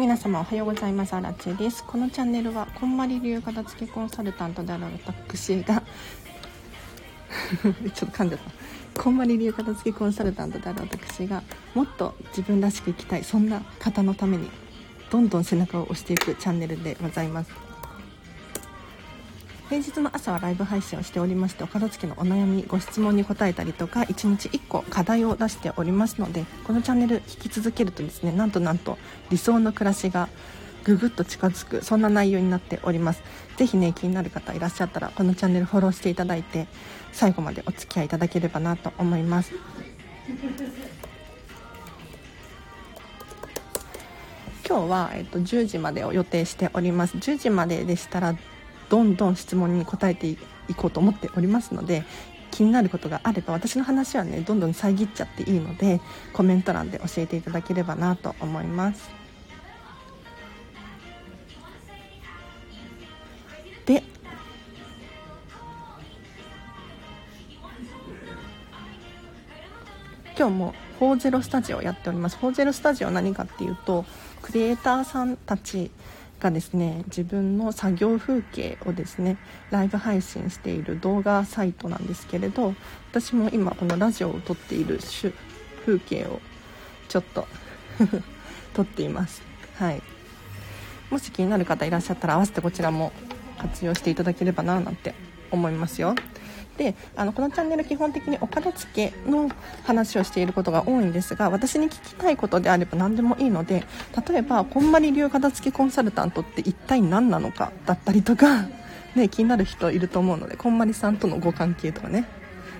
皆様おはようございます。アラチェです。このチャンネルは、こんまり流片付けコンサルタントである私が ちょっと噛んじゃった。こんまり流片付けコンサルタントである私が、もっと自分らしく生きたい、そんな方のために、どんどん背中を押していくチャンネルでございます。平日の朝はライブ配信をしておりましてお片付けのお悩みご質問に答えたりとか1日1個課題を出しておりますのでこのチャンネル引き続けるとですねなんとなんと理想の暮らしがぐぐっと近づくそんな内容になっております。是非ね気になる方いらっしゃったらこのチャンネルフォローしていただいて最後までお付き合いいただければなと思います。今日は、えっと、10時までを予定しております。10時まででしたらどんどん質問に答えていこうと思っておりますので気になることがあれば私の話はねどんどん遮っちゃっていいのでコメント欄で教えていただければなと思います。で今日も40スタジオやっております。40スタジオ何かっていうとクリエイターさんたちがですね自分の作業風景をですねライブ配信している動画サイトなんですけれど私も今このラジオを撮っている風景をちょっと 撮っています。はい。もし気になる方いらっしゃったら合わせてこちらも活用していただければななんて思いますよ。であのこのチャンネル基本的にお片付けの話をしていることが多いんですが私に聞きたいことであれば何でもいいので例えばこんまり流片付けコンサルタントって一体何なのかだったりとか、ね、気になる人いると思うのでこんまりさんとのご関係とかね。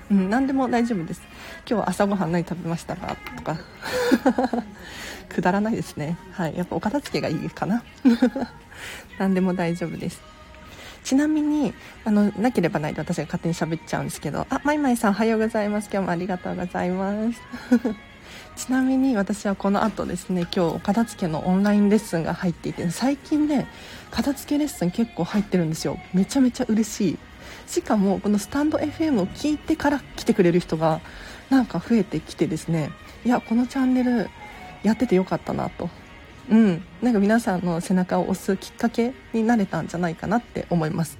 うん、何でも大丈夫です。今日は朝ごはん何食べましたか？とか。くだらないですね。はいやっぱお片付けがいいかな。何でも大丈夫です。ちなみにあのなければないで私が勝手に喋っちゃうんですけどあまいまいさんおはようございます。今日もありがとうございます。ちなみに私はこの後ですね今日お片付けのオンラインレッスンが入っていて最近ね片付けレッスン結構入ってるんですよ。めちゃめちゃ嬉しい。しかもこのスタンド FM を聞いてから来てくれる人がなんか増えてきてですね。いやこのチャンネルやっててよかったなと。うん、なんか皆さんの背中を押すきっかけになれたんじゃないかなって思います。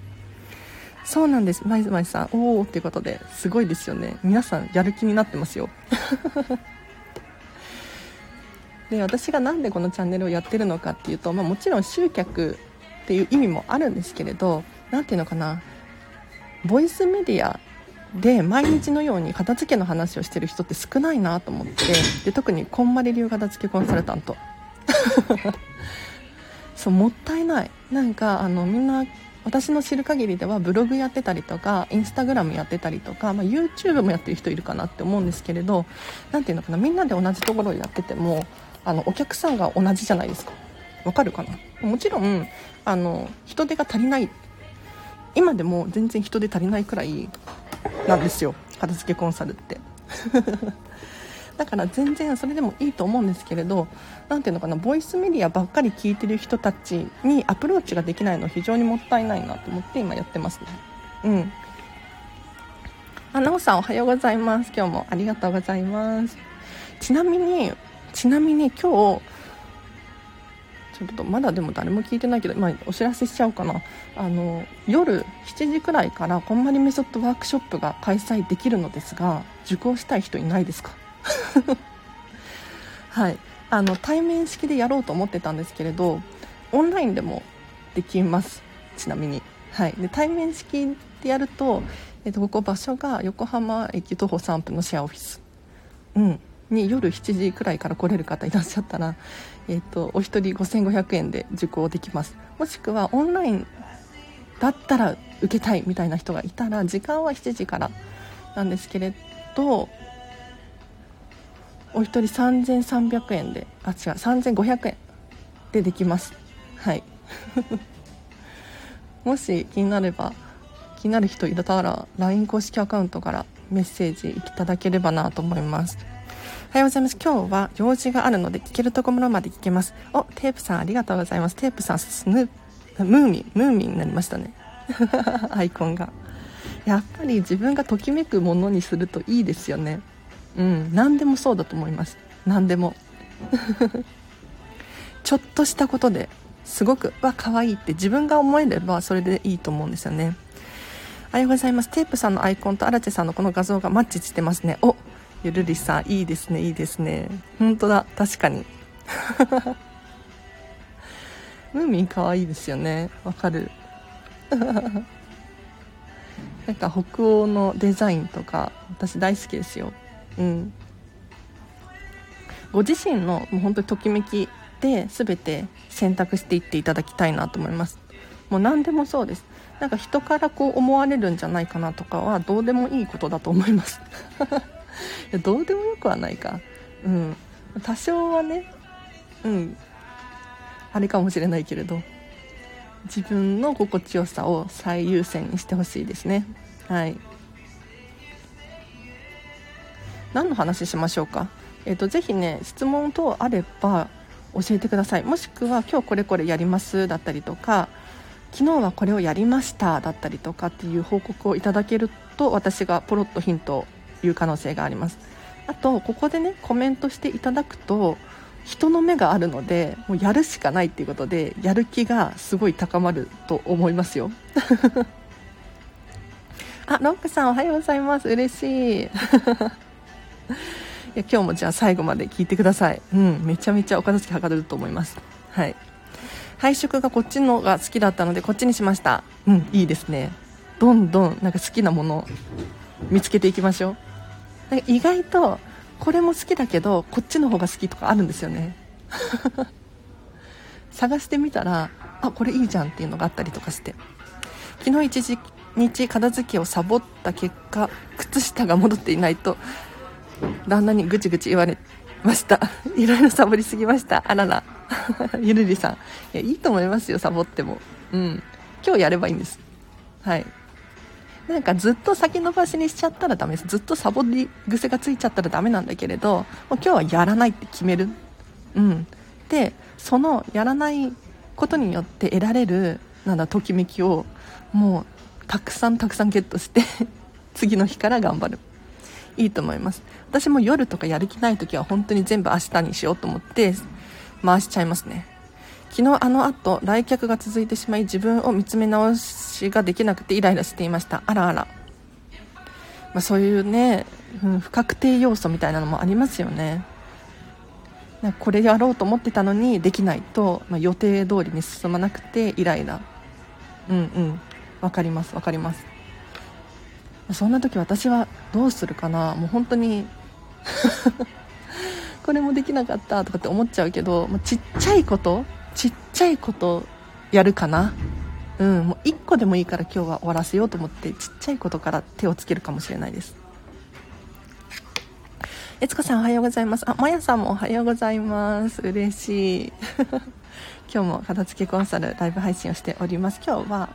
そうなんです。まいまいさんおおっていうことですごいですよね。皆さんやる気になってますよ。で私が何でこのチャンネルをやってるのかっていうと、まあ、もちろん集客っていう意味もあるんですけれど何ていうのかな。ボイスメディアで毎日のように片付けの話をしてる人って少ないなと思ってで特にこんまり流片付けコンサルタント そうもったいない。なんかあのみんな私の知る限りではブログやってたりとかインスタグラムやってたりとか、まあ、YouTube もやってる人いるかなって思うんですけれど何ていうのかなみんなで同じところをやっててもあのお客さんが同じじゃないですか。わかるかな？もちろんあの人手が足りない。今でも全然人手足りないくらいなんですよ。片付けコンサルって。だから全然それでもいいと思うんですけれど何ていうのかなボイスメディアばっかり聞いてる人たちにアプローチができないの非常にもったいないなと思って今やってますね。うん。あなおさんおはようございます。今日もありがとうございます。ちなみにちなみに今日ちょっとまだでも誰も聞いてないけど、まあ、お知らせしちゃおうかな。あの夜7時くらいからこんまりメソッドワークショップが開催できるのですが受講したい人いないですか？はい。あの対面式でやろうと思ってたんですけれどオンラインでもできます。ちなみに、はい、で対面式でやると、えっと、ここ場所が横浜駅徒歩3分のシェアオフィス、うん、に夜7時くらいから来れる方いらっしゃったら、えっと、お一人5500円で受講できます。もしくはオンラインだったら受けたいみたいな人がいたら時間は7時からなんですけれどお一人3300円であ違う3500円でできます。はい。もし気になれば気になる人いたら LINE 公式アカウントからメッセージいただければなと思います。おはようございます。今日は用事があるので聞けるところまで聞けます。おテープさんありがとうございます。テープさんスヌムーミンムーミンになりましたね。アイコンが。やっぱり自分がときめくものにするといいですよね。うん。何でもそうだと思います。何でも。ちょっとしたことですごくわ可愛いって自分が思えればそれでいいと思うんですよね。おはようございます。テープさんのアイコンと荒地さんのこの画像がマッチしてますね。おゆるりさんいいですねいいですね。本当だ。確かに。ムーミン可愛いですよね。わかる。なんか北欧のデザインとか私大好きですよ。うん。ご自身のもう本当にときめきで全て選択していっていただきたいなと思います。もう何でもそうです。なんか人からこう思われるんじゃないかなとかはどうでもいいことだと思います。いやどうでもよくはないか。うん。多少はねうん。あれかもしれないけれど自分の心地よさを最優先にしてほしいですね。はい。何の話しましょうか？えっ、ー、とぜひね質問等あれば教えてください。もしくは今日これこれやりますだったりとか昨日はこれをやりましただったりとかっていう報告をいただけると私がポロッとヒントを言う可能性があります。あとここでねコメントしていただくと人の目があるのでもうやるしかないっていうことでやる気がすごい高まると思いますよ。あロックさんおはようございます。嬉しい。いや今日もじゃあ最後まで聞いてください。うんめちゃめちゃお片付けはかどると思います。はい。配色がこっちのが好きだったのでこっちにしました。うんいいですね。どんどんなんか好きなもの見つけていきましょう。なんか意外とこれも好きだけどこっちの方が好きとかあるんですよね。探してみたらあこれいいじゃんっていうのがあったりとかして。昨日一日片付けをサボった結果靴下が戻っていないと旦那にぐちぐち言われました。いろいろサボりすぎました。あらら。ゆるりさん。いやいいと思いますよサボっても。うん。今日やればいいんです。はい。なんかずっと先延ばしにしちゃったらダメです。ずっとサボり癖がついちゃったらダメなんだけれどもう今日はやらないって決める。うん。でそのやらないことによって得られるなんだときめきをもうたくさんたくさんゲットして 次の日から頑張る。いいと思います。私も夜とかやる気ない時は本当に全部明日にしようと思って回しちゃいますね。昨日あの後来客が続いてしまい自分を見つめ直しができなくてイライラしていました。あらあら、まあ、そういうね、うん、不確定要素みたいなのもありますよね。これやろうと思ってたのにできないと、まあ、予定通りに進まなくてイライラ。うんうん。分かります分かります。そんな時私はどうするかな？もう本当に これもできなかったとかって思っちゃうけど、まあ、ちっちゃいことちっちゃいことやるかな？うんもう1個でもいいから今日は終わらせようと思ってちっちゃいことから手をつけるかもしれないです。えつこさんおはようございます。あまやさんもおはようございます。嬉しい。今日も片付けコンサルライブ配信をしております。今日は、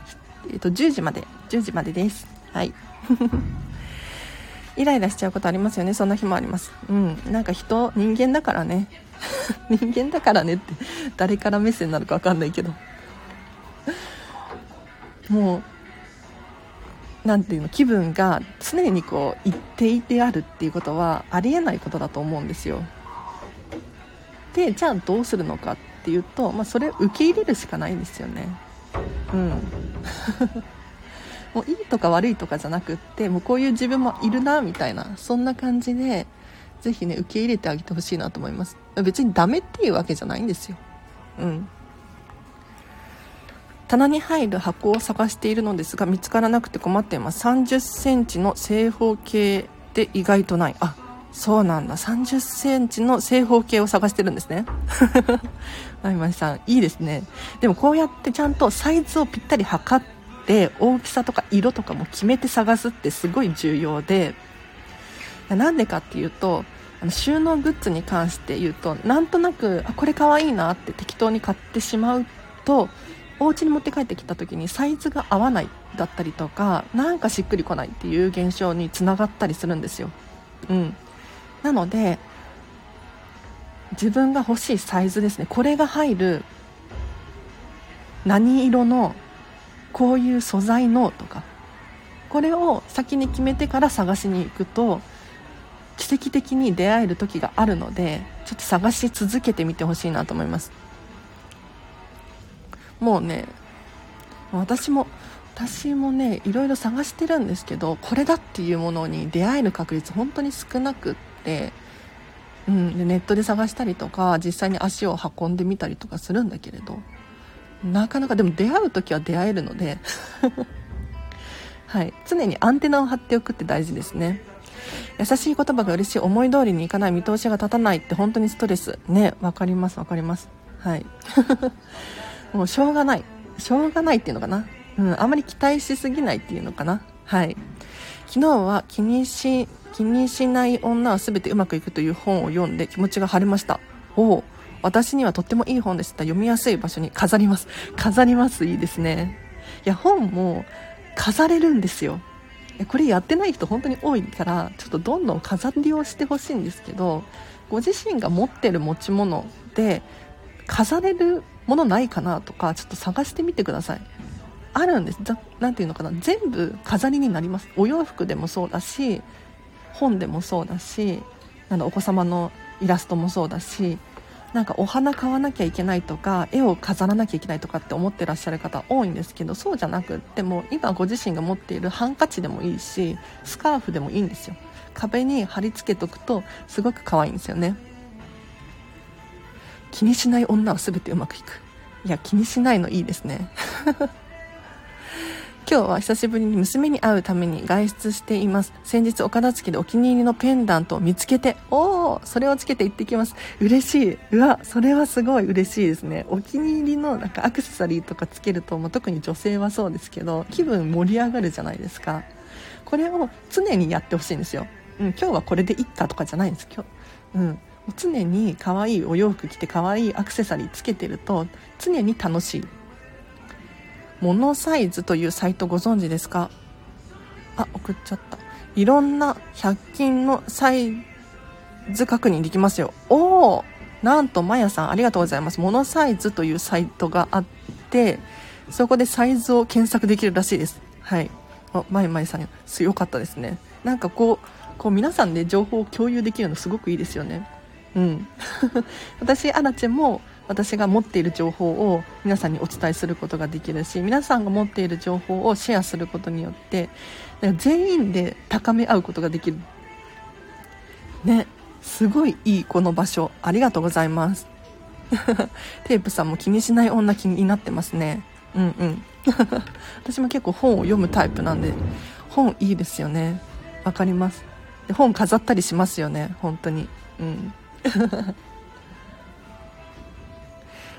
えー、と10時まで10時までです。はい。イライラしちゃうことありますよね。そんな日もあります。うん。なんか人人間だからね。人間だからねって誰から目線なのか分かんないけど。もう何ていうの気分が常にこう一定であるっていうことはありえないことだと思うんですよ。でじゃあどうするのかっていうと、まあ、それを受け入れるしかないんですよね。うん。もういいとか悪いとかじゃなくってもうこういう自分もいるなみたいなそんな感じでぜひね受け入れてあげてほしいなと思います。別にダメっていうわけじゃないんですよ。うん。棚に入る箱を探しているのですが見つからなくて困っています。3 0センチの正方形で意外とない。あそうなんだ。3 0センチの正方形を探してるんですね。まいまいさんいいですね。でもこうやってちゃんとサイズをぴったり測って大きさとか色とかも決めて探すってすごい重要でなんでかっていうと収納グッズに関して言うとなんとなくあこれかわいいなって適当に買ってしまうとお家に持って帰ってきた時にサイズが合わないだったりとかなんかしっくりこないっていう現象につながったりするんですよ、うん、なので自分が欲しいサイズですね。これが入る何色のこういう素材のとかこれを先に決めてから探しに行くと奇跡的に出会える時があるのでちょっと探し続けてみてほしいなと思います。もうね私も私もねいろいろ探してるんですけどこれだっていうものに出会える確率本当に少なくって、うん、でネットで探したりとか実際に足を運んでみたりとかするんだけれどなかなかでも出会う時は出会えるので はい、常にアンテナを張っておくって大事ですね。優しい言葉が嬉しい思い通りにいかない見通しが立たないって本当にストレス。ね分かります分かります。はい。もうしょうがない。しょうがないっていうのかな。うんあまり期待しすぎないっていうのかな。はい。昨日は気にし気にしない女は全てうまくいくという本を読んで気持ちが晴れました。おお。私にはとってもいい本でした。読みやすい場所に飾ります。飾ります。いいですね。いや本も飾れるんですよ。これやってない人本当に多いからちょっとどんどん飾りをしてほしいんですけどご自身が持ってる持ち物で飾れるものないかなとかちょっと探してみてください。あるんです。何ていうのかな。全部飾りになります。お洋服でもそうだし本でもそうだしなんお子様のイラストもそうだしなんかお花買わなきゃいけないとか絵を飾らなきゃいけないとかって思ってらっしゃる方多いんですけどそうじゃなくっても今ご自身が持っているハンカチでもいいしスカーフでもいいんですよ。壁に貼り付けとくとすごく可愛いんですよね。気にしない女は全てうまくいく。いや気にしないのいいですね。今日は久しぶりに娘に会うために外出しています。先日お片付けでお気に入りのペンダントを見つけて、おおそれをつけて行ってきます。嬉しい。うわ、それはすごい嬉しいですね。お気に入りのなんかアクセサリーとかつけると、まあ、特に女性はそうですけど、気分盛り上がるじゃないですか。これを常にやってほしいんですよ。うん、今日はこれでいっかとかじゃないんです。今日。うん。常に可愛いお洋服着て可愛いアクセサリーつけてると常に楽しいモノサイズというサイトご存知ですか？あ、送っちゃった。いろんな100均のサイズ確認できますよ。おおなんと、まやさんありがとうございます。モノサイズというサイトがあって、そこでサイズを検索できるらしいです。はい。あ、まいまいさん、強かったですね。なんかこう、こう皆さんで情報を共有できるのすごくいいですよね。うん。私、アラチェも私が持っている情報を皆さんにお伝えすることができるし皆さんが持っている情報をシェアすることによって全員で高め合うことができる。ねすごいいいこの場所。ありがとうございます。テープさんも気にしない女気になってますね。うんうん。私も結構本を読むタイプなんで本いいですよね。わかります。で本飾ったりしますよね。本当に。うん。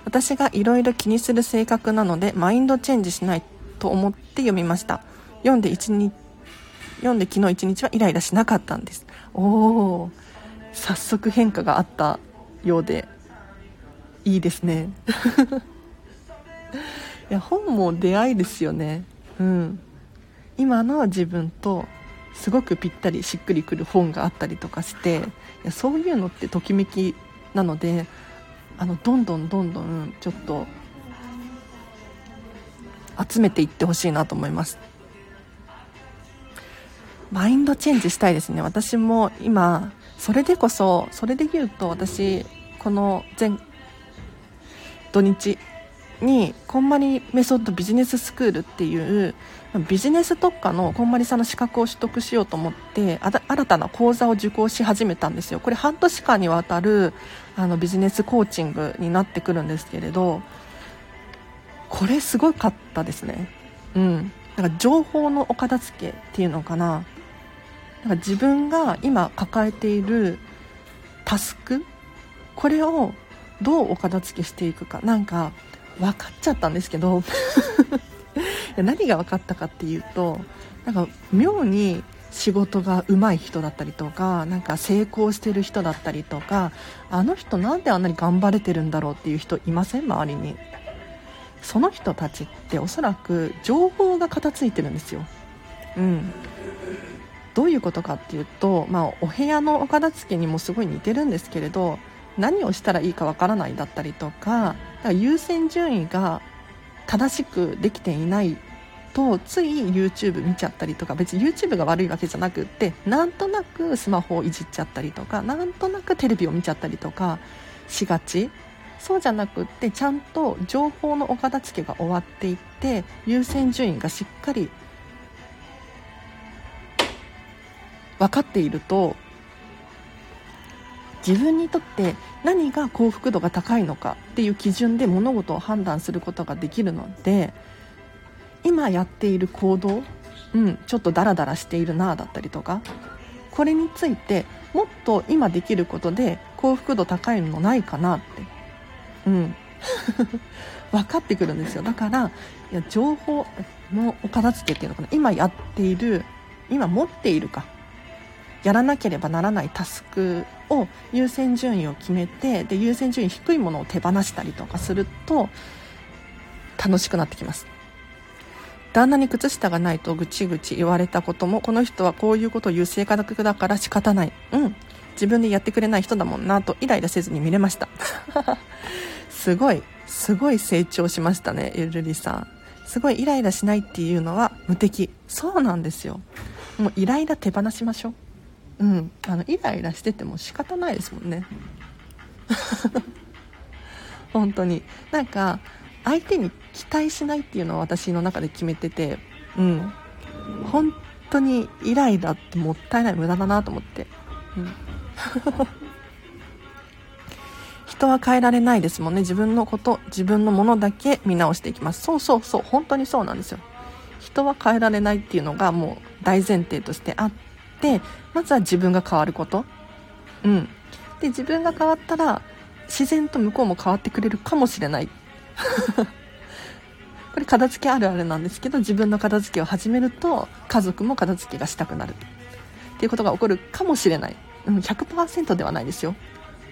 私がいろいろ気にする性格なのでマインドチェンジしないと思って読みました。読んで1日読んで昨日一日はイライラしなかったんです。おお早速変化があったようでいいですね。いや本も出会いですよね。うん。今の自分とすごくぴったりしっくりくる本があったりとかしていやそういうのってときめきなのであのどんどんどんどんちょっと集めていってほしいなと思います。マインドチェンジしたいですね。私も今それでこそそれで言うと私この前土日にこんまりメソッドビジネススクールっていうビジネス特化のこんまりさんの資格を取得しようと思って新たな講座を受講し始めたんですよ。これ半年間にわたるあのビジネスコーチングになってくるんですけれどこれすごかったですね。うん。だか情報のお片付けっていうのかな。なんか自分が今抱えているタスクこれをどうお片付けしていくか。なんか分かっちゃったんですけど。何が分かったかっていうとなんか妙に仕事が上手い人だったりとかなんか成功してる人だったりとかあの人なんであんなに頑張れてるんだろうっていう人いません？周りに。その人たちっておそらく情報が片付いてるんですよ。うん。どういうことかっていうと、まあ、お部屋のお片付けにもすごい似てるんですけれど何をしたらいいかわからないだったりとかだから優先順位が正しくできていないとつい YouTube 見ちゃったりとか別に YouTube が悪いわけじゃなくってなんとなくスマホをいじっちゃったりとかなんとなくテレビを見ちゃったりとかしがち。そうじゃなくってちゃんと情報のお片付けが終わっていって優先順位がしっかり分かっていると自分にとって何が幸福度が高いのかっていう基準で物事を判断することができるので今やっている行動、うん、ちょっとダラダラしているなだったりとかこれについてもっと今できることで幸福度高いのないかなってうん。分かってくるんですよ。だからいや情報のお片付けっていうのかな。今やっている今持っているかやらなければならないタスクを優先順位を決めてで優先順位低いものを手放したりとかすると楽しくなってきます。旦那に靴下がないとぐちぐち言われたこともこの人はこういうことを言う性格だから仕方ない。うん。自分でやってくれない人だもんなとイライラせずに見れました。すごいすごい成長しましたねゆるりさん。すごいイライラしないっていうのは無敵。そうなんですよ。もうイライラ手放しましょう。うん。あのイライラしてても仕方ないですもんね。本当に。なんか相手に期待しないっていうのは私の中で決めててうん。本当にイライラってもったいない無駄だなと思って、うん、人は変えられないですもんね。自分のこと自分のものだけ見直していきます。そうそうそう。本当にそうなんですよ。人は変えられないっていうのがもう大前提としてあってまずは自分が変わること。うん。で自分が変わったら自然と向こうも変わってくれるかもしれない。これ片付けあるあるなんですけど自分の片付けを始めると家族も片付けがしたくなるっていうことが起こるかもしれない、うん、100%ではないですよ、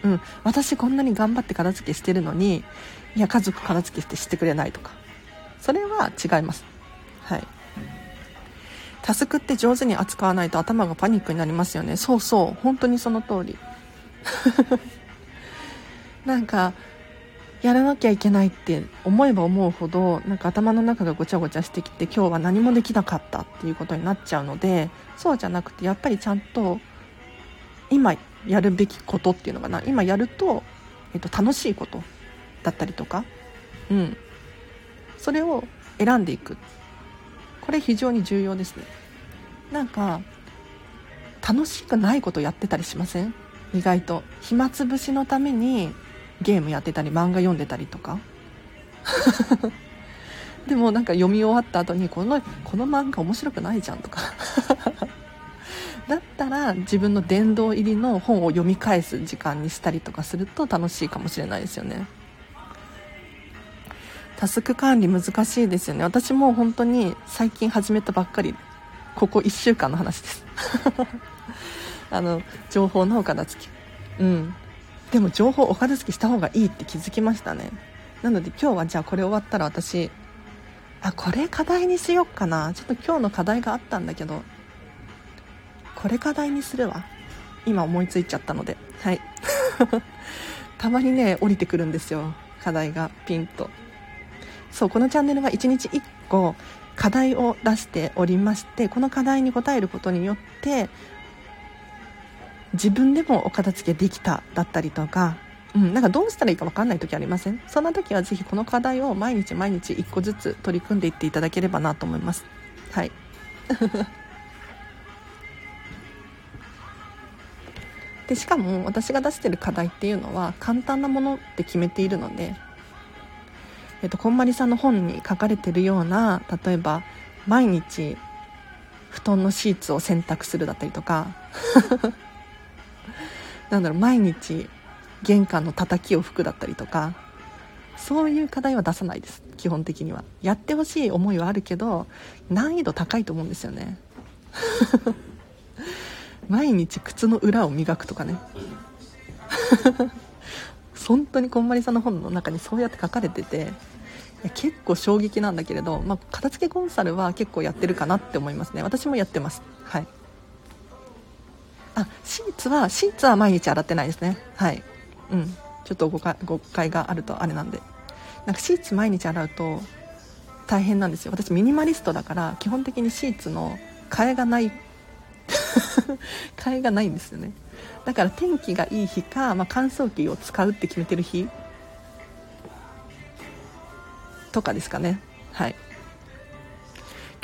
うん、私こんなに頑張って片付けしてるのにいや家族片付けしてしてくれないとか。それは違います。はい。タスクって上手に扱わないと頭がパニックになりますよね。そうそう。本当にその通り。なんかやらなきゃいけないって思えば思うほどなんか頭の中がごちゃごちゃしてきて今日は何もできなかったっていうことになっちゃうのでそうじゃなくてやっぱりちゃんと今やるべきことっていうのかな。今やると、えっと、楽しいことだったりとかうん。それを選んでいく。これ非常に重要ですね。なんか楽しくないことやってたりしません？意外と。暇つぶしのためにゲームやってたり漫画読んでたりとか。でもなんか読み終わった後にこのこの漫画面白くないじゃんとか。だったら自分の殿堂入りの本を読み返す時間にしたりとかすると楽しいかもしれないですよね。タスク管理難しいですよね。私も本当に最近始めたばっかり。ここ1週間の話です。あの情報のお片付けうん。でも情報お片付けした方がいいって気づきましたね。なので今日はじゃあこれ終わったら私あこれ課題にしよっかな。ちょっと今日の課題があったんだけどこれ課題にするわ。今思いついちゃったので。はい。たまにね降りてくるんですよ。課題がピンと。そうこのチャンネルは1日1個課題を出しておりましてこの課題に答えることによって自分でもお片付けできただったりとか、うん、なんかどうしたらいいか分かんない時ありません？そんな時はぜひこの課題を毎日毎日1個ずつ取り組んでいっていただければなと思います。はい。でしかも私が出してる課題っていうのは簡単なものって決めているのでえっと、こんまりさんの本に書かれてるような例えば毎日布団のシーツを洗濯するだったりとかなんだろう毎日玄関の叩きを拭くだったりとかそういう課題は出さないです基本的には。やってほしい思いはあるけど難易度高いと思うんですよね。毎日靴の裏を磨くとかね。本当にこんまりさんの本の中にそうやって書かれてて結構衝撃なんだけれど、まあ、片付けコンサルは結構やってるかなって思いますね。私もやってます。はい。あシーツはシーツは毎日洗ってないですね。はい。うん。ちょっと誤解誤解があるとあれなんで。なんかシーツ毎日洗うと大変なんですよ。私ミニマリストだから基本的にシーツの替えがない 替えがないんですよね。だから天気がいい日か、まあ、乾燥機を使うって決めてる日とかですかね。はい。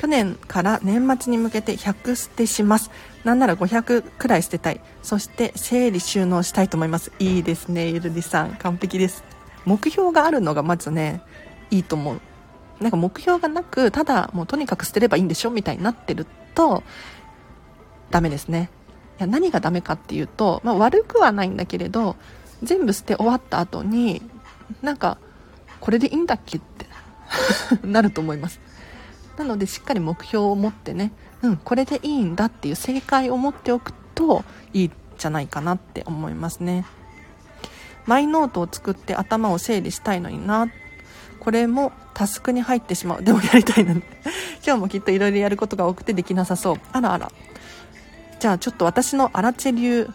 去年から年末に向けて100捨てします。なんなら500くらい捨てたい。そして整理収納したいと思います。いいですねゆるりさん。完璧です。目標があるのがまずねいいと思う。なんか目標がなくただもうとにかく捨てればいいんでしょみたいになってるとダメですね。いや何がダメかっていうと、まあ、悪くはないんだけれど全部捨て終わった後になんかこれでいいんだっけって なると思います。なのでしっかり目標を持ってねうんこれでいいんだっていう正解を持っておくといいんじゃないかなって思いますね。マイノートを作って頭を整理したいのにな。これもタスクに入ってしまう。でもやりたいな。今日もきっといろいろやることが多くてできなさそう。あらあら。じゃあちょっと私のアラチェ流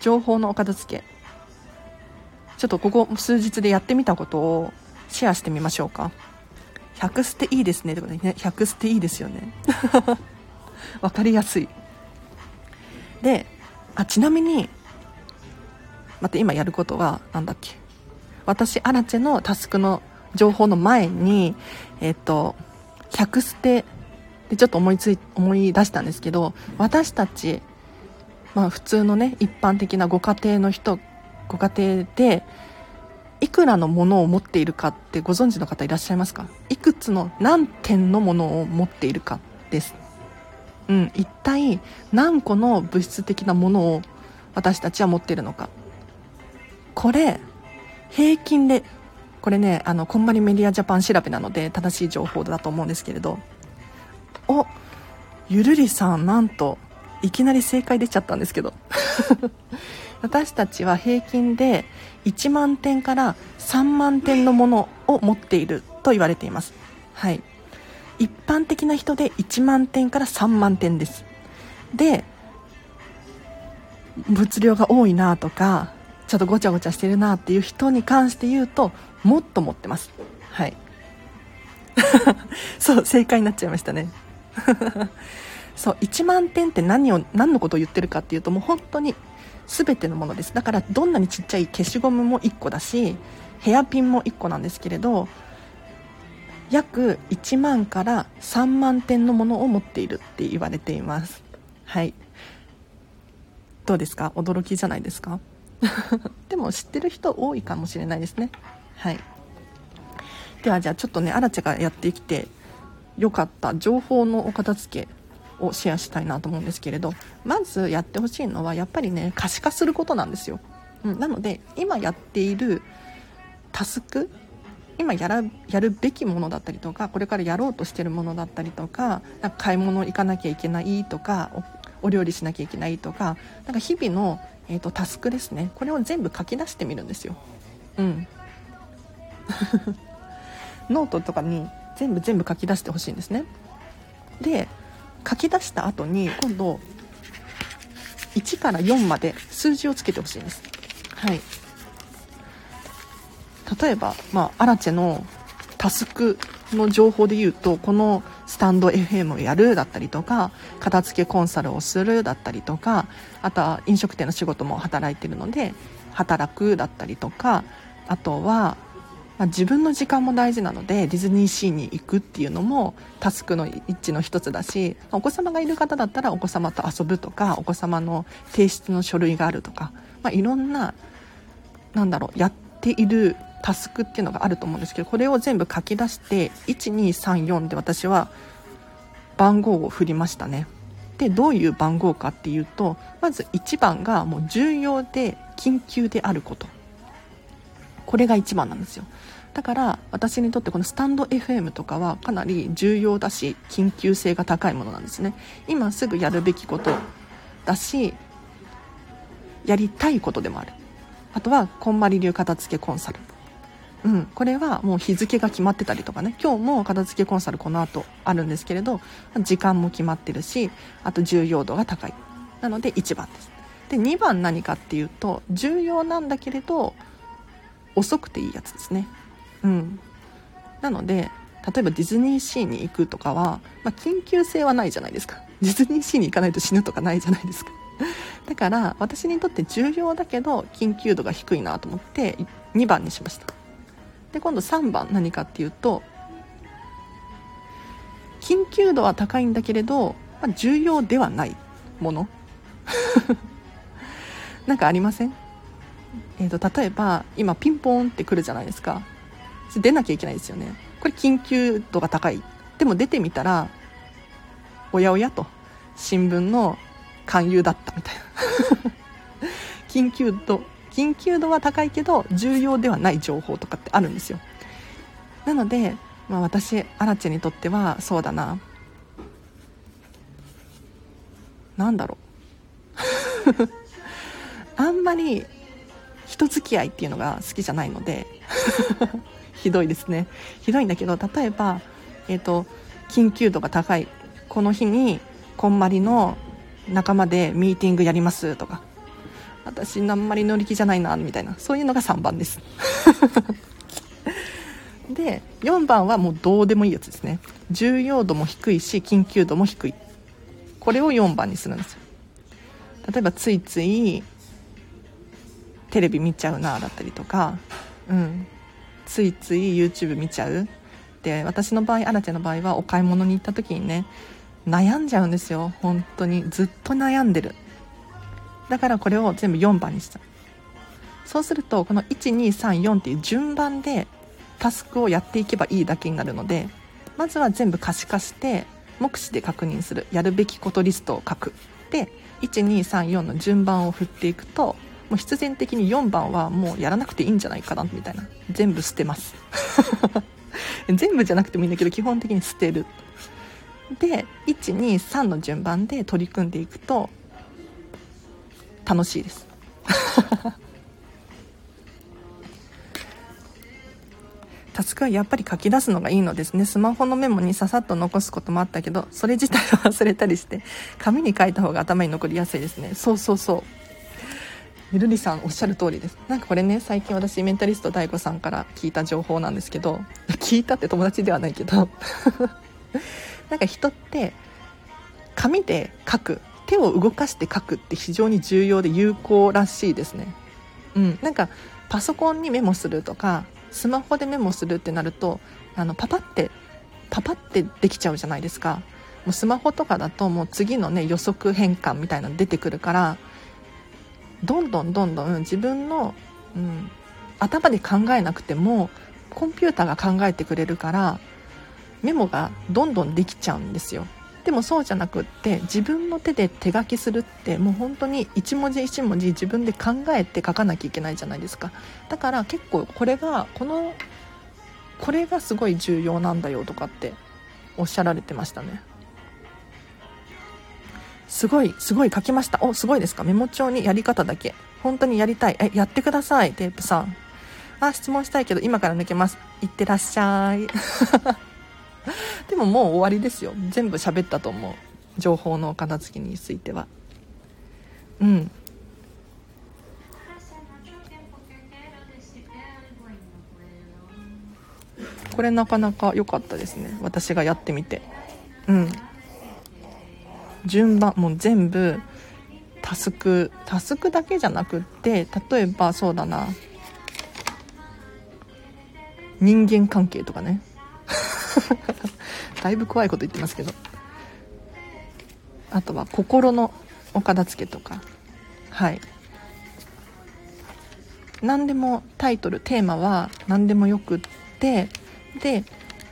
情報のお片付け。ちょっとここ数日でやってみたことをシェアしてみましょうか。100捨ていいですねとかね100捨ていいですよね 分かりやすい。であちなみに待って今やることは何だっけ。私アラチェのタスクの情報の前にえっ、と100捨てでちょっと思いつい思い出したんですけど私たちまあ普通のね一般的なご家庭の人ご家庭でいくらのものを持っているかってご存知の方いらっしゃいますか？いくつの何点のものを持っているかです。うん一体何個の物質的なものを私たちは持っているのか。これ平均でこれねあのこんまりメディアジャパン調べなので正しい情報だと思うんですけれど。おゆるりさんなんといきなり正解出ちゃったんですけど。私たちは平均で1万点から3万点のものを持っていると言われています。はい。一般的な人で1万点から3万点です。で物量が多いなとかちょっとごちゃごちゃしてるなっていう人に関して言うともっと持ってます。はい。そう正解になっちゃいましたね。そう1万点って何を何のことを言ってるかっていうともう本当に全てのものです。だからどんなにちっちゃい消しゴムも1個だしヘアピンも1個なんですけれど約1万から3万点のものを持っているって言われています。はい。どうですか？驚きじゃないですか？でも知ってる人多いかもしれないですね。はい。ではじゃあちょっとねアラチェがやってきてよかった。情報のお片付け。をシェアしたいなと思うんですけれどまずやってほしいのはやっぱりね可視化することなんですよ、うん、なので今やっているタスク今やらやるべきものだったりとかこれからやろうとしてるものだったりとかなんか買い物行かなきゃいけないとかお料理しなきゃいけないとかなんか日々の、えーと、タスクですね。これを全部書き出してみるんですよ。うん。ノートとかに全部全部書き出してほしいんですね。で書き出した後に今度1から4まで数字をつけてほしいんです。はい。例えば、まあ、アラチェのタスクの情報で言うとこのスタンド FM をやるだったりとか片付けコンサルをするだったりとかあとは飲食店の仕事も働いてるので働くだったりとかあとはまあ、自分の時間も大事なのでディズニーシーに行くっていうのもタスクの一致の一つだしお子様がいる方だったらお子様と遊ぶとかお子様の提出の書類があるとか、まあ、いろんななんだろうやっているタスクっていうのがあると思うんですけどこれを全部書き出して1234で私は番号を振りましたね。でどういう番号かっていうとまず1番がもう重要で緊急であること。これが一番なんですよ。だから私にとってこのスタンド FM とかはかなり重要だし緊急性が高いものなんですね。今すぐやるべきことだしやりたいことでもある。あとはこんまり流片付けコンサル。うん、これはもう日付が決まってたりとかね。今日も片付けコンサルこの後あるんですけれど時間も決まってるしあと重要度が高い。なので1番です。で2番何かっていうと重要なんだけれど遅くていいやつですね。うん。なので例えばディズニーシーに行くとかは、まあ、緊急性はないじゃないですか。ディズニーシーに行かないと死ぬとかないじゃないですか。だから私にとって重要だけど緊急度が低いなと思って2番にしました。で今度3番何かっていうと緊急度は高いんだけれど、まあ、重要ではないもの。なんかありません？えーと、例えば今ピンポーンって来るじゃないですか。出なきゃいけないですよね。これ緊急度が高い。でも出てみたらおやおやと。新聞の勧誘だったみたいな。緊急度緊急度は高いけど重要ではない情報とかってあるんですよ。なので、まあ、私アラチェにとってはそうだな。なんだろう。あんまり人付き合いっていうのが好きじゃないので。ひどいですね。ひどいんだけど例えば、えーと、緊急度が高い。この日にこんまりの仲間でミーティングやりますとか。私あんまり乗り気じゃないなみたいな。そういうのが3番です。で4番はもうどうでもいいやつですね。重要度も低いし緊急度も低い。これを4番にするんですよ。例えばついついテレビ見ちゃうなだったりとか、うん、ついつい YouTube 見ちゃう。で私の場合アラチェの場合はお買い物に行った時にね悩んじゃうんですよ。本当に。ずっと悩んでる。だからこれを全部4番にした。そうするとこの1234っていう順番でタスクをやっていけばいいだけになるのでまずは全部可視化して目視で確認する。やるべきことリストを書く。で1234の順番を振っていくともう必然的に4番はもうやらなくていいんじゃないかなみたいな。全部捨てます。全部じゃなくてもいいんだけど基本的に捨てる。で123の順番で取り組んでいくと楽しいです。タスクはやっぱり書き出すのがいいのですね。スマホのメモにささっと残すこともあったけどそれ自体は忘れたりして紙に書いた方が頭に残りやすいですね。そうそうそう。ゆるりさんおっしゃる通りです。なんかこれね最近私メンタリスト DAIGO さんから聞いた情報なんですけど 聞いたって友達ではないけど なんか人って紙で書く手を動かして書くって非常に重要で有効らしいですね。うんなんかパソコンにメモするとかスマホでメモするってなるとあのパパってパパってできちゃうじゃないですか。もうスマホとかだともう次のね予測変換みたいなの出てくるからどんどんどんどん自分の、うん、頭で考えなくてもコンピューターが考えてくれるからメモがどんどんできちゃうんですよ。でもそうじゃなくって自分の手で手書きするってもう本当に一文字一文字自分で考えて書かなきゃいけないじゃないですか。だから結構これがこのこれがすごい重要なんだよとかっておっしゃられてましたね。すごい、すごい書きました。お、すごいですか？メモ帳にやり方だけ。本当にやりたい。え、やってください、テープさん。あ、質問したいけど、今から抜けます。いってらっしゃい。でももう終わりですよ。全部喋ったと思う。情報の片付けについては。うん。これなかなか良かったですね。私がやってみて。うん。順番もう全部タスクタスクだけじゃなくって例えばそうだな。人間関係とかね。だいぶ怖いこと言ってますけど。あとは心のお片付けとか。はい。何でもタイトルテーマは何でもよくってで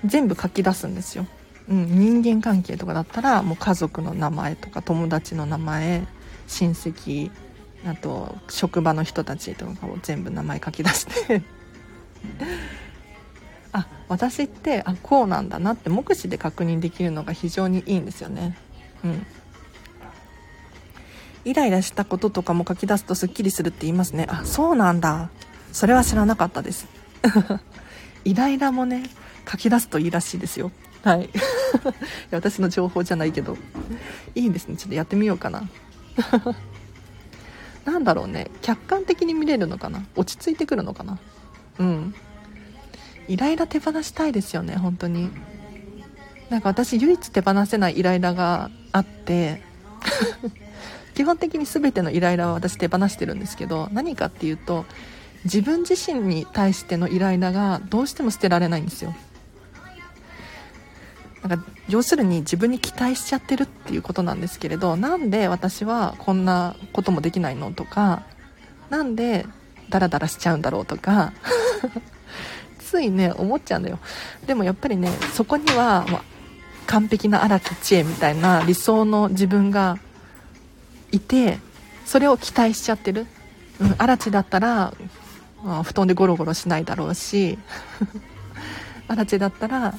全部書き出すんですよ。うん、人間関係とかだったらもう家族の名前とか友達の名前親戚あと職場の人たちとかを全部名前書き出して。あ私ってあこうなんだなって目視で確認できるのが非常にいいんですよね。うん。イライラしたこととかも書き出すとすっきりするって言いますね。あそうなんだ。それは知らなかったです。イライラもね書き出すといいらしいですよ。はい。私の情報じゃないけど。いいですね。ちょっとやってみようかな。なんだろうね。客観的に見れるのかな？落ち着いてくるのかな？うん。イライラ手放したいですよね本当に。なんか私唯一手放せないイライラがあって。基本的に全てのイライラは私手放してるんですけど何かっていうと自分自身に対してのイライラがどうしても捨てられないんですよ。なんか要するに自分に期待しちゃってるっていうことなんですけれどなんで私はこんなこともできないのとかなんでダラダラしちゃうんだろうとか ついね思っちゃうんだよ。でもやっぱりねそこには、ま完璧な荒木知恵みたいな理想の自分がいてそれを期待しちゃってる、うん、荒地だったら、まあ、布団でゴロゴロしないだろうし 荒地だったら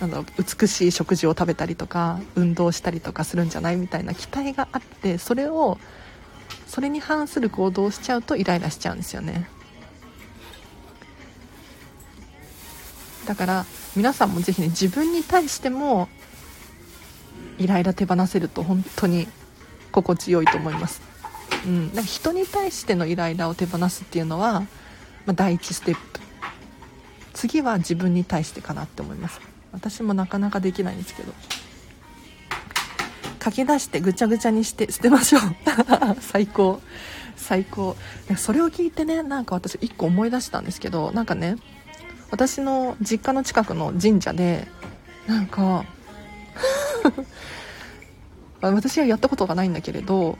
なんだ美しい食事を食べたりとか運動したりとかするんじゃないみたいな期待があってそれをそれに反する行動をしちゃうとイライラしちゃうんですよね。だから皆さんもぜひね自分に対してもイライラ手放せると本当に心地よいと思います、うん、なんか人に対してのイライラを手放すっていうのは、まあ、第一ステップ。次は自分に対してかなって思います。私もなかなかできないんですけど。書き出してぐちゃぐちゃにして捨てましょう。最高。最高。それを聞いてねなんか私1個思い出したんですけどなんかね私の実家の近くの神社でなんか 私はやったことがないんだけれど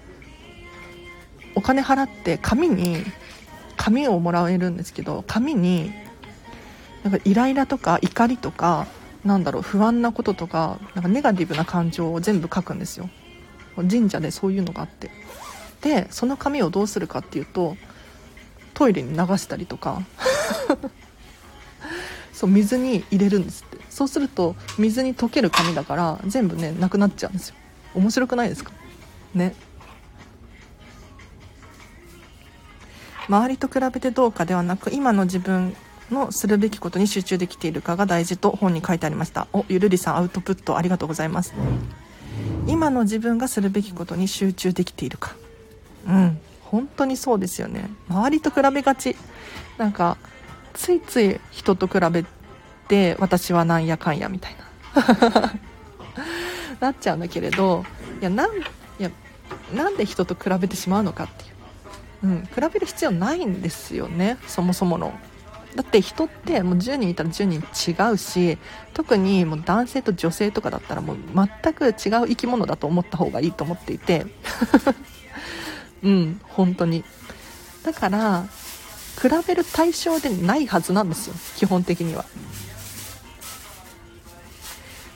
お金払って紙に紙をもらえるんですけど紙になんかイライラとか怒りとかなんだろう不安なこととかなんかネガティブな感情を全部書くんですよ。神社でそういうのがあって。でその紙をどうするかっていうとトイレに流したりとか。そう水に入れるんですって。そうすると水に溶ける紙だから全部ねなくなっちゃうんですよ。面白くないですか？ね。周りと比べてどうかではなく今の自分のするべきことに集中できているかが大事と本に書いてありました。おゆるりさんアウトプットありがとうございます。今の自分がするべきことに集中できているか。うん本当にそうですよね。周りと比べがち。なんかついつい人と比べて私はなんやかんやみたいな。なっちゃうんだけれどいやなんいやなんで人と比べてしまうのかっていう、うん、比べる必要ないんですよねそもそもの。だって人ってもう10人いたら10人違うし特にもう男性と女性とかだったらもう全く違う生き物だと思った方がいいと思っていて。うん本当に。だから比べる対象でないはずなんですよ基本的には。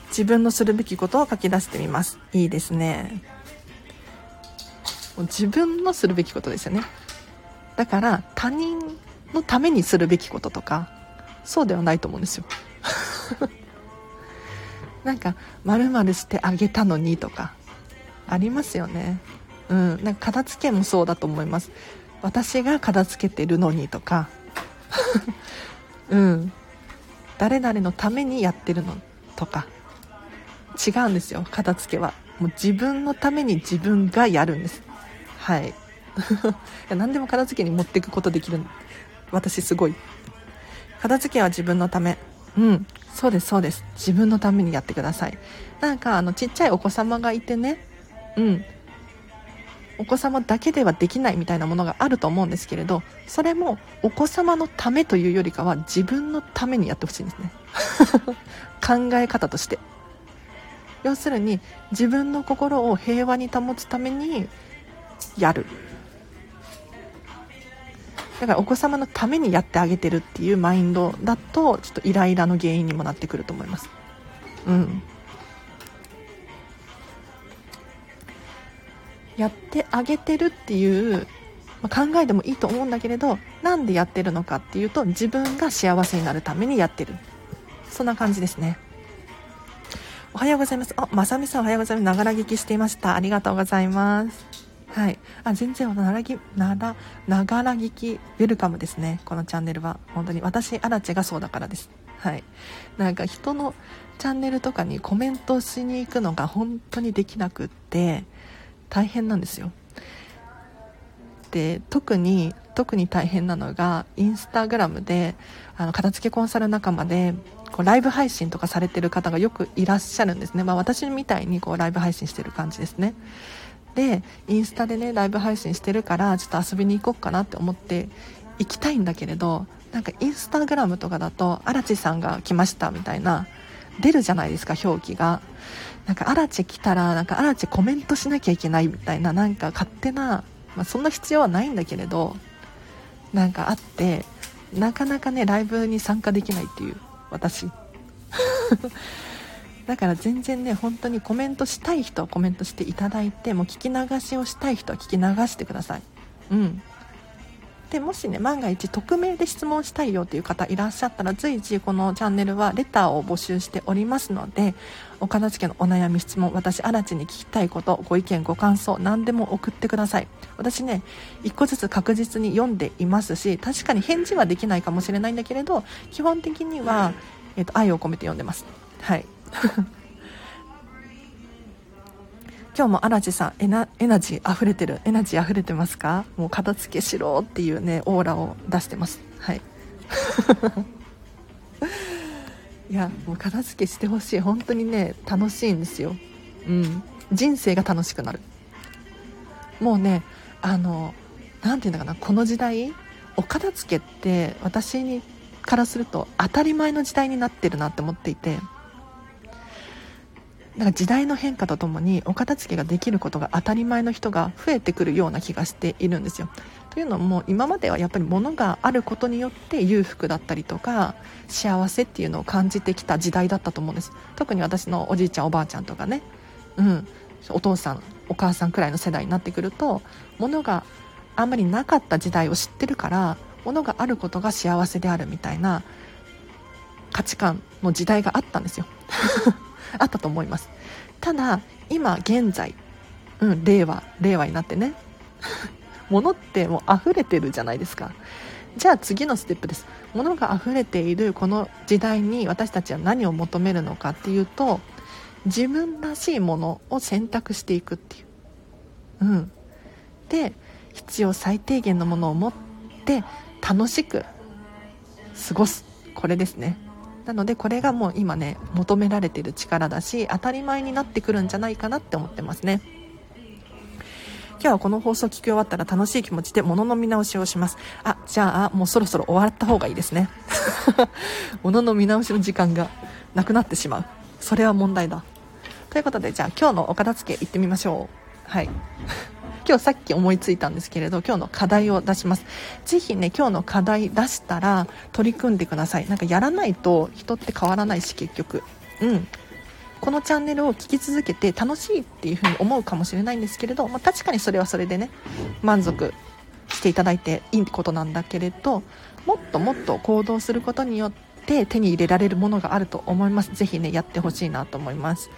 自分のするべきことを書き出してみます。いいですね。自分のするべきことですよね。だから他人のためにするべきこととかそうではないと思うんですよ。なんか〇〇してあげたのにとかありますよね。うん。なんか片付けもそうだと思います。私が片付けてるのにとか。うん。誰々のためにやってるのとか。違うんですよ。片付けは。もう自分のために自分がやるんです。はい。何でも片付けに持っていくことできる私すごい。片付けは自分のため。うん。そうですそうです。自分のためにやってください。なんかあのちっちゃいお子様がいてね。うん。お子様だけではできないみたいなものがあると思うんですけれどそれもお子様のためというよりかは自分のためにやってほしいんですね。考え方として。要するに自分の心を平和に保つためにやる。だからお子様のためにやってあげてるっていうマインドだとちょっとイライラの原因にもなってくると思います。うん。やってあげてるっていう、ま、考えでもいいと思うんだけれどなんでやってるのかっていうと自分が幸せになるためにやってる。そんな感じですね。おはようございます。あまさみさんおはようございます。ながら聞きしていました。ありがとうございます。はい。あ全然ならぎならながら聞きウェルカムですね。このチャンネルは。本当に私アラチェがそうだからです。はい。なんか人のチャンネルとかにコメントしに行くのが本当にできなくって大変なんですよ。で特に特に大変なのがインスタグラムであの片付けコンサル仲間でこうライブ配信とかされてる方がよくいらっしゃるんですね、まあ、私みたいにこうライブ配信してる感じですね。でインスタでねライブ配信してるからちょっと遊びに行こうかなって思って行きたいんだけれどなんかインスタグラムとかだと荒地さんが来ましたみたいな出るじゃないですか表記が。なんか荒地来たらなんか荒地コメントしなきゃいけないみたいななんか勝手な、まあ、そんな必要はないんだけれどなんかあってなかなかねライブに参加できないっていう私。だから全然ね本当にコメントしたい人はコメントしていただいてもう聞き流しをしたい人は聞き流してください。うん。でもしね万が一匿名で質問したいよっていう方いらっしゃったら随時このチャンネルはレターを募集しておりますのでお片付けのお悩み質問私荒地に聞きたいことご意見ご感想何でも送ってください。私ね1個ずつ確実に読んでいますし確かに返事はできないかもしれないんだけれど基本的には、えー、と愛を込めて読んでます。はい。今日も荒地さんエナエナジー溢れてるエナジー溢れてますか？もう片付けしろっていうねオーラを出してます。はい。いやもう片付けしてほしい。本当にね楽しいんですよ。うん。人生が楽しくなる。もうねあの何て言うんだかなこの時代お片付けって私にからすると当たり前の時代になってるなって思っていて。なんか時代の変化とともにお片付けができることが当たり前の人が増えてくるような気がしているんですよ。というのも今まではやっぱり物があることによって裕福だったりとか幸せっていうのを感じてきた時代だったと思うんです。特に私のおじいちゃんおばあちゃんとかね、うん、お父さんお母さんくらいの世代になってくると物があんまりなかった時代を知ってるから物があることが幸せであるみたいな価値観の時代があったんですよ。あったと思います。ただ今現在うん令和令和になってね。物ってもう溢れてるじゃないですか。じゃあ次のステップです。物が溢れているこの時代に私たちは何を求めるのかっていうと自分らしいものを選択していくっていう。うん。で必要最低限のものを持って楽しく過ごす。これですね。なのでこれがもう今ね求められてる力だし当たり前になってくるんじゃないかなって思ってますね。今日はこの放送を聞き終わったら楽しい気持ちで物の見直しをします。あじゃあもうそろそろ終わった方がいいですね。物の見直しの時間がなくなってしまう。それは問題だ。ということでじゃあ今日のお片付け行ってみましょう。はい。今日さっき思いついたんですけれど今日の課題を出します。ぜひね今日の課題出したら取り組んでください。なんかやらないと人って変わらないし結局。うん。このチャンネルを聞き続けて楽しいっていう風に思うかもしれないんですけれど、まあ、確かにそれはそれでね満足していただいていいことなんだけれどもっともっと行動することによって手に入れられるものがあると思います。ぜひねやってほしいなと思います。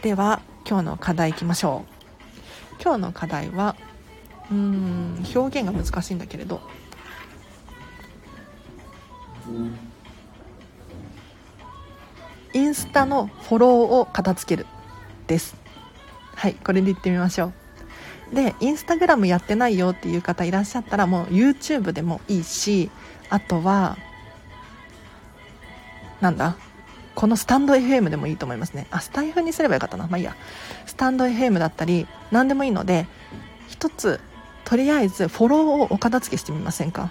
では今日の課題いきましょう。今日の課題はうん表現が難しいんだけれど。インスタのフォローを片付けるです。はいこれで言ってみましょう。でインスタグラムやってないよっていう方いらっしゃったらもう YouTube でもいいしあとはなんだ？このスタンド FM でもいいと思いますね。あスタイフにすればよかったな。まあいいや。スタンド FM だったり何でもいいので一つとりあえずフォローをお片付けしてみませんか？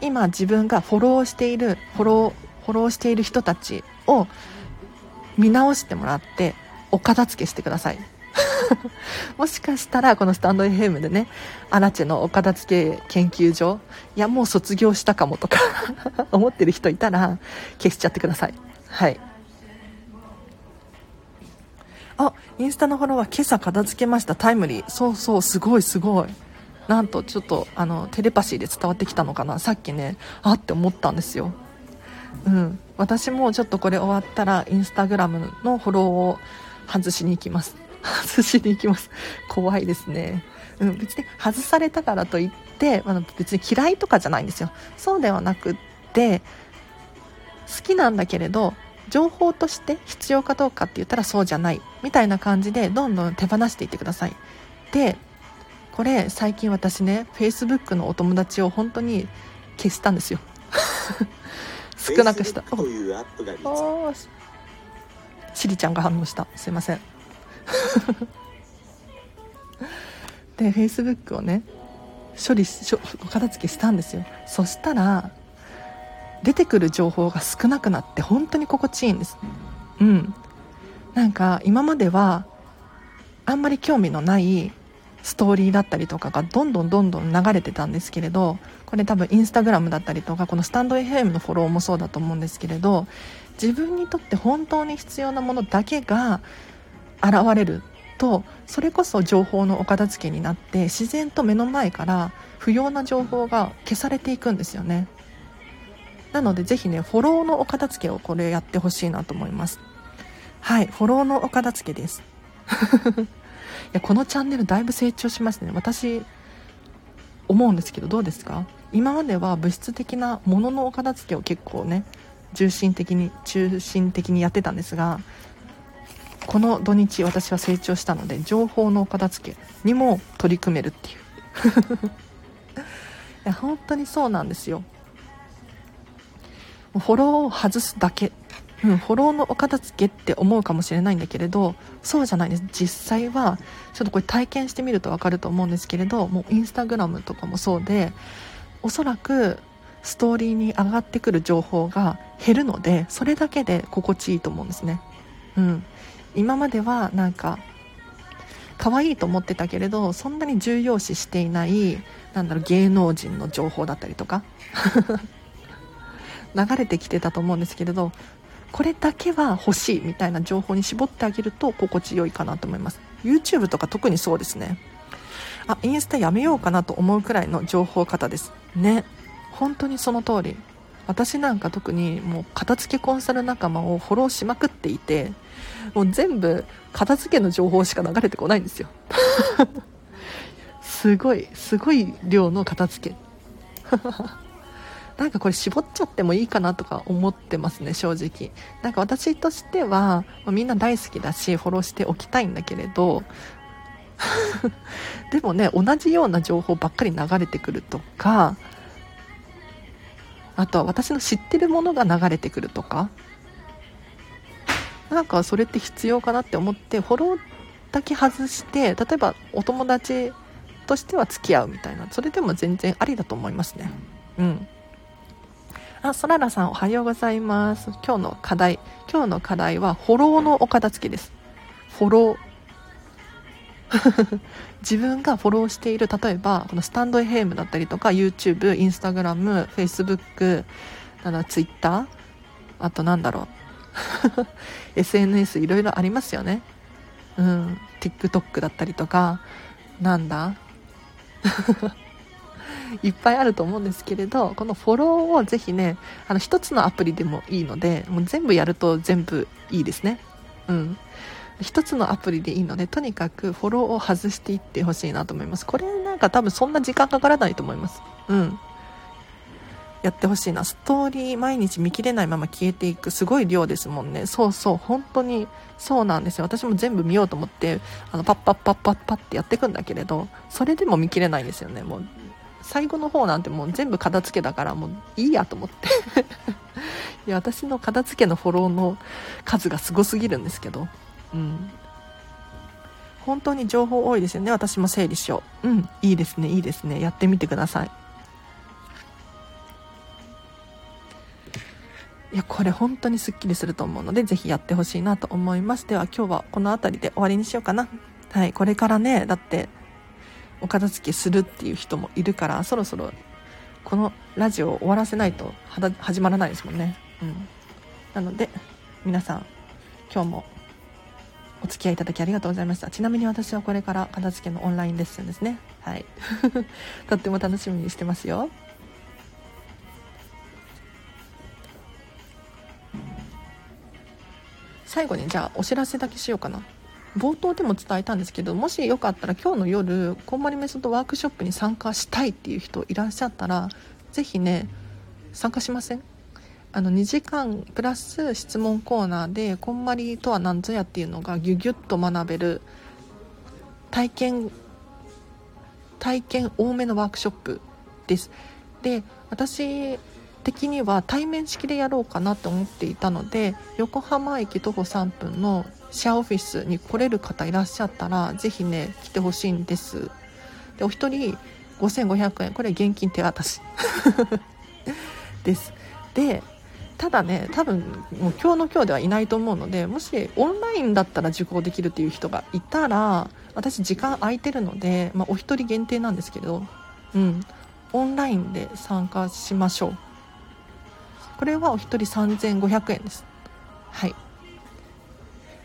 今自分がフォローしているフォローフォローしている人たちを見直してもらってお片付けしてください。もしかしたらこのスタンド FM でねアラチェのお片付け研究所いやもう卒業したかもとか 思ってる人いたら消しちゃってください。はい。あインスタのフォロワー今朝片付けました。タイムリー。そうそうすごいすごい。なんとちょっとあのテレパシーで伝わってきたのかな。さっきねあって思ったんですよ。うん。私もちょっとこれ終わったらインスタグラムのフォローを外しに行きます。外しに行きます。怖いですね。うん、別に外されたからといって、あの別に嫌いとかじゃないんですよ。そうではなくって好きなんだけれど情報として必要かどうかって言ったらそうじゃない。みたいな感じでどんどん手放していってください。でこれ最近私ね Facebook のお友達を本当に消したんですよ。少なくした。というアップがしりちゃんが反応した。すいません で Facebook をね処理お片付けしたんですよ。そしたら出てくる情報が少なくなって本当に心地いいんです。うん。なんか今まではあんまり興味のないストーリーだったりとかがどんどんどんどん流れてたんですけれどこれ多分インスタグラムだったりとかこのスタンド FM のフォローもそうだと思うんですけれど自分にとって本当に必要なものだけが現れるとそれこそ情報のお片付けになって自然と目の前から不要な情報が消されていくんですよね。なのでぜひねフォローのお片付けをこれやってほしいなと思います。はいフォローのお片付けです。いやこのチャンネルだいぶ成長しましたね。私思うんですけどどうですか？今までは物質的なもののお片付けを結構ね重心的に中心的にやってたんですがこの土日私は成長したので情報のお片付けにも取り組めるっていう。いや本当にそうなんですよ。フォローを外すだけ、うん、フォローのお片付けって思うかもしれないんだけれどそうじゃないです。実際はちょっとこれ体験してみると分かると思うんですけれどもうインスタグラムとかもそうでおそらくストーリーに上がってくる情報が減るのでそれだけで心地いいと思うんですね。うん。今まではなんか可愛いと思ってたけれどそんなに重要視していないなんだろう芸能人の情報だったりとか 流れてきてたと思うんですけれどこれだけは欲しいみたいな情報に絞ってあげると心地よいかなと思います。YouTube とか特にそうですね。あインスタやめようかなと思うくらいの情報方です。ね。本当にその通り。私なんか特にもう片付けコンサル仲間をフォローしまくっていてもう全部片付けの情報しか流れてこないんですよ。すごいすごい量の片付け。なんかこれ絞っちゃってもいいかなとか思ってますね正直。なんか私としては、みんな大好きだしフォローしておきたいんだけれど でもね同じような情報ばっかり流れてくるとかあとは私の知ってるものが流れてくるとか。なんかそれって必要かなって思ってフォローだけ外して例えばお友達としては付き合うみたいな。それでも全然ありだと思いますね。うん。あそららさんおはようございます。今日の課題。今日の課題はフォローのお片付けです。フォロー。自分がフォローしている例えばこのスタンド FM だったりとか YouTube、Instagram、Facebook、Twitter あとなんだろう SNS いろいろありますよね。うん。TikTok だったりとか、なんだ いっぱいあると思うんですけれど、このフォローをぜひね、あの、一つのアプリでもいいので、もう全部やると全部いいですね。うん。一つのアプリでいいので、とにかくフォローを外していってほしいなと思います。これなんか多分そんな時間かからないと思います。うん。やってほしいな。ストーリー毎日見切れないまま消えていく。すごい量ですもんね。そうそう。本当にそうなんですよ。私も全部見ようと思ってあのパッパッパッパッパッってやっていくんだけれどそれでも見切れないんですよね。もう最後の方なんてもう全部片付けだからもういいやと思って。いや私の片付けのフォローの数がすごすぎるんですけど。うん。本当に情報多いですよね。私も整理しよう。うん。いいですね。いいですね。やってみてください。いやこれ本当にすっきりすると思うのでぜひやってほしいなと思います。では今日はこの辺りで終わりにしようかな。はい。これからねだってお片付けするっていう人もいるからそろそろこのラジオを終わらせないと始まらないですもんね。うん。なので皆さん今日もお付き合いいただきありがとうございました。ちなみに私はこれから片付けのオンラインレッスンですね。はい。とっても楽しみにしてますよ。最後にじゃあお知らせだけしようかな。冒頭でも伝えたんですけどもしよかったら今日の夜こんまりメソッドワークショップに参加したいっていう人いらっしゃったら是非ね参加しません？あの2時間プラス質問コーナーでこんまりとは何ぞやっていうのがギュギュッと学べる体験体験多めのワークショップです。で私的には対面式でやろうかなと思っていたので横浜駅徒歩3分のシェアオフィスに来れる方いらっしゃったら是非ね来てほしいんです。でお一人5500円。これ現金手渡し。です。でただね多分もう今日の今日ではいないと思うのでもしオンラインだったら受講できるっていう人がいたら私時間空いてるので、まあ、お一人限定なんですけどうん。オンラインで参加しましょう。これはお一人3500円です。はい。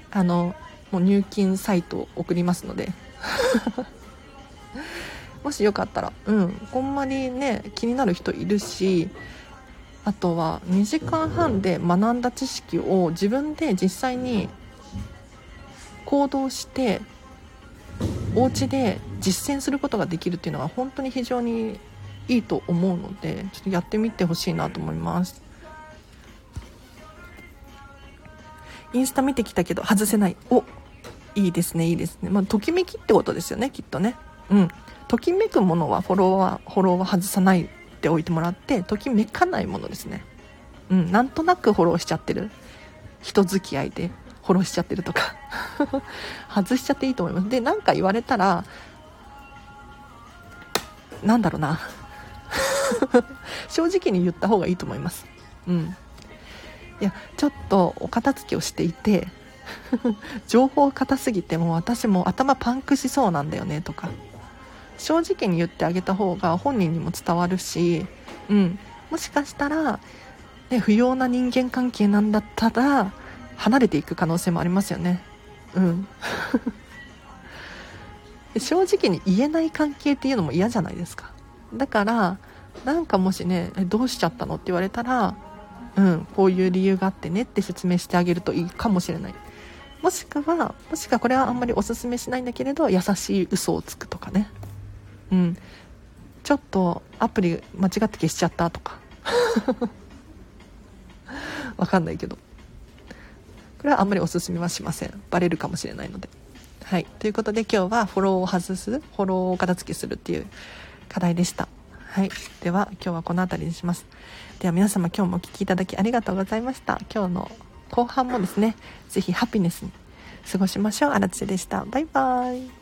あのもう入金サイトを送りますので。もしよかったらうん。ほんまにね気になる人いるしあとは2時間半で学んだ知識を自分で実際に行動してお家で実践することができるっていうのは本当に非常にいいと思うのでちょっとやってみてほしいなと思います。インスタ見てきたけど外せない。おいいですねいいですね。まあときめきってことですよねきっとね。うん。ときめくものはフォロワーフォローは外さないっておいてもらってときめかないものですね。うんなんとなくフォローしちゃってる。人付き合いでフォローしちゃってるとか。外しちゃっていいと思います。で何か言われたらなんだろうな。正直に言った方がいいと思います。うん。いやちょっとお片付けをしていて 情報硬すぎても私も頭パンクしそうなんだよねとか。正直に言ってあげた方が本人にも伝わるし、うん、もしかしたら、ね、不要な人間関係なんだったら離れていく可能性もありますよね。うん。正直に言えない関係っていうのも嫌じゃないですか。だからなんかもしねどうしちゃったのって言われたらうんこういう理由があってねって説明してあげるといいかもしれない。もしくはもしくはこれはあんまりおすすめしないんだけれど優しい嘘をつくとかね。うん。ちょっとアプリ間違って消しちゃったとか。わかんないけど。これはあんまりおすすめはしません。バレるかもしれないので。はい。ということで今日はフォローを外すフォローを片付けするっていう課題でした。はい。では今日はこの辺りにします。では皆様今日もお聴きいただきありがとうございました。今日の後半もですね是非ハピネスに過ごしましょう。あらちでした。バイバーイ。